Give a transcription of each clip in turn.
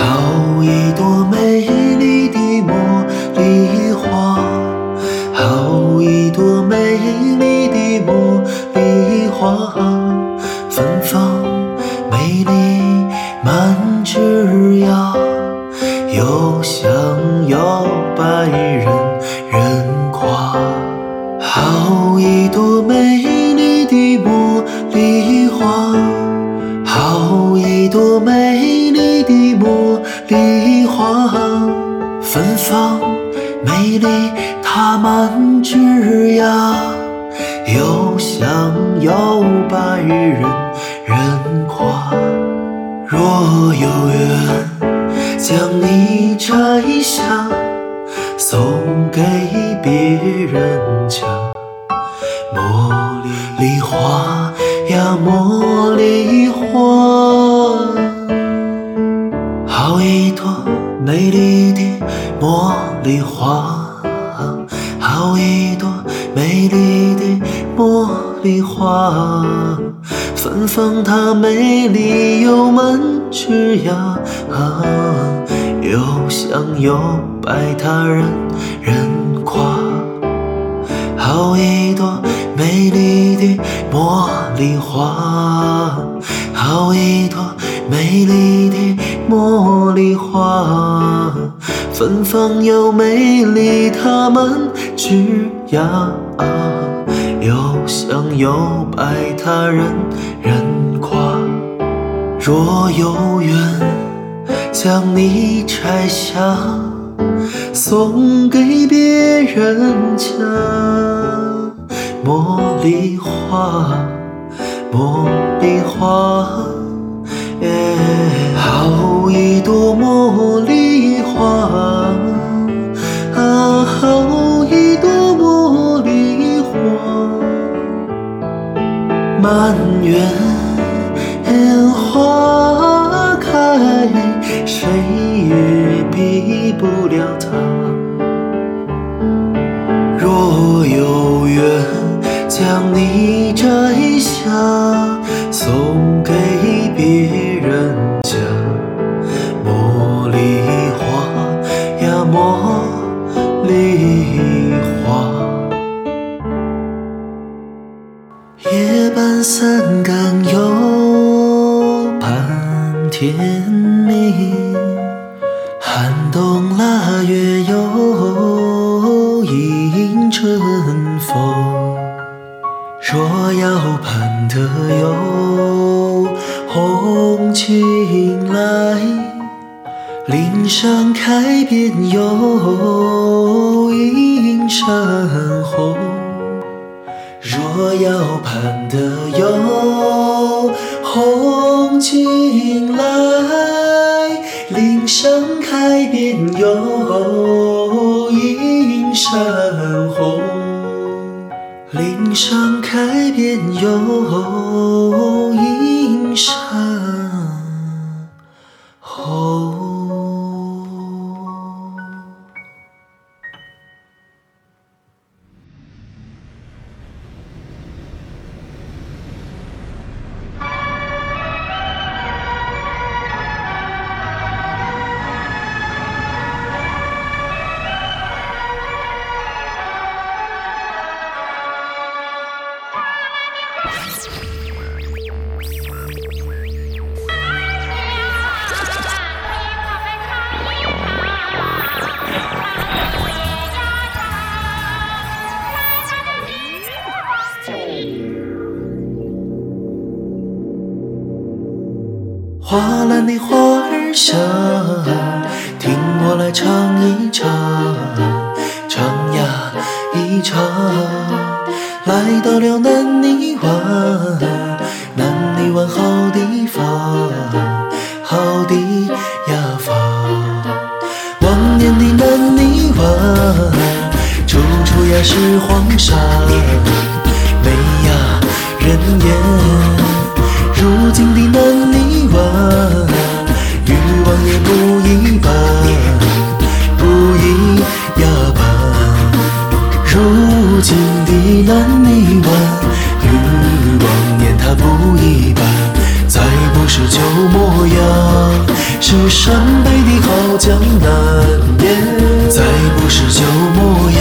好一朵美丽的茉莉花，好一朵美丽的茉莉花，芬芳美丽满枝桠，又香又白人。芬芳美丽它满枝桠，又香又白人人夸。若有缘，将你摘下，送给别人家。茉莉花呀，茉莉花，好一朵美丽的茉莉花，好一朵美丽的茉莉花，芬芳它美丽又满枝桠，又香又白他人人夸。好一朵美丽的茉莉花，好一朵美丽的茉莉花，芬芳又美丽它满枝桠，又香又白他人人夸。若有缘，将你摘下。送给别人家，茉莉花，茉莉花，好一朵茉莉花，啊，好一朵茉莉花，满园花开，谁也比不了它。若有缘，将你摘半三更又盼天明，寒冬腊月又迎春风。若要盼得有红青来，岭上开遍又映山红。若要盼得有红军来，岭上开遍有映山红。岭上开遍有花篮的花儿香，听我来唱一唱，唱呀一唱。来到了南泥湾，南泥湾好地方，好地呀方。往年的南泥湾，处处呀是黄沙，没呀人烟。如今的南样，是是陕北的好江南耶，再不是旧模样，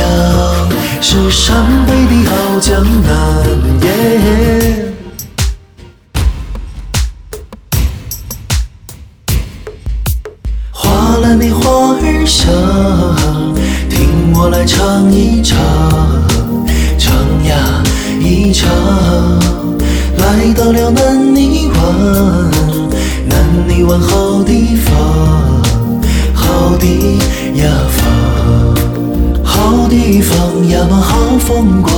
是陕北的好江南耶。花篮的花儿香，听我来唱一唱，唱呀一唱，来到了南泥湾，南泥湾好地方，好地呀方，好地方呀嘛好风光，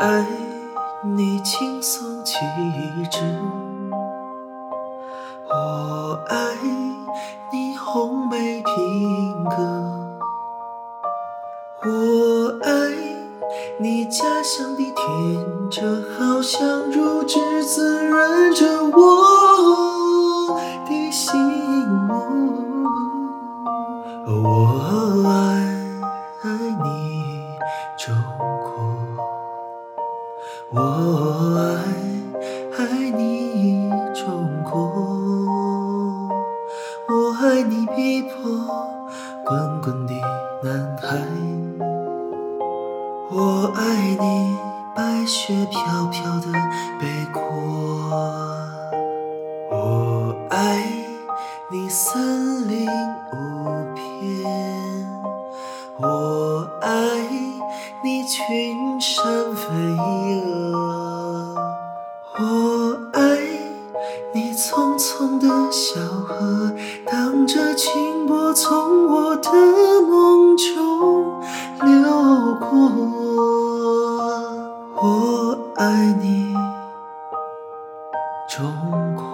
爱你轻松气质。我爱你红梅品格，我爱你家乡的甜蔗，好像乳汁滋润着我我爱爱你中国。我爱你碧波滚滚的南海，我爱你白雪飘飘的北国，我爱你森林无边，我爱你群山中国，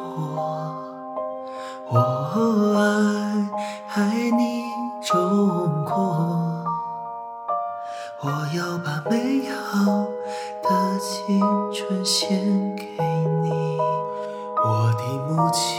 我爱爱你，中国。我要把美好的青春献给你，我的母亲，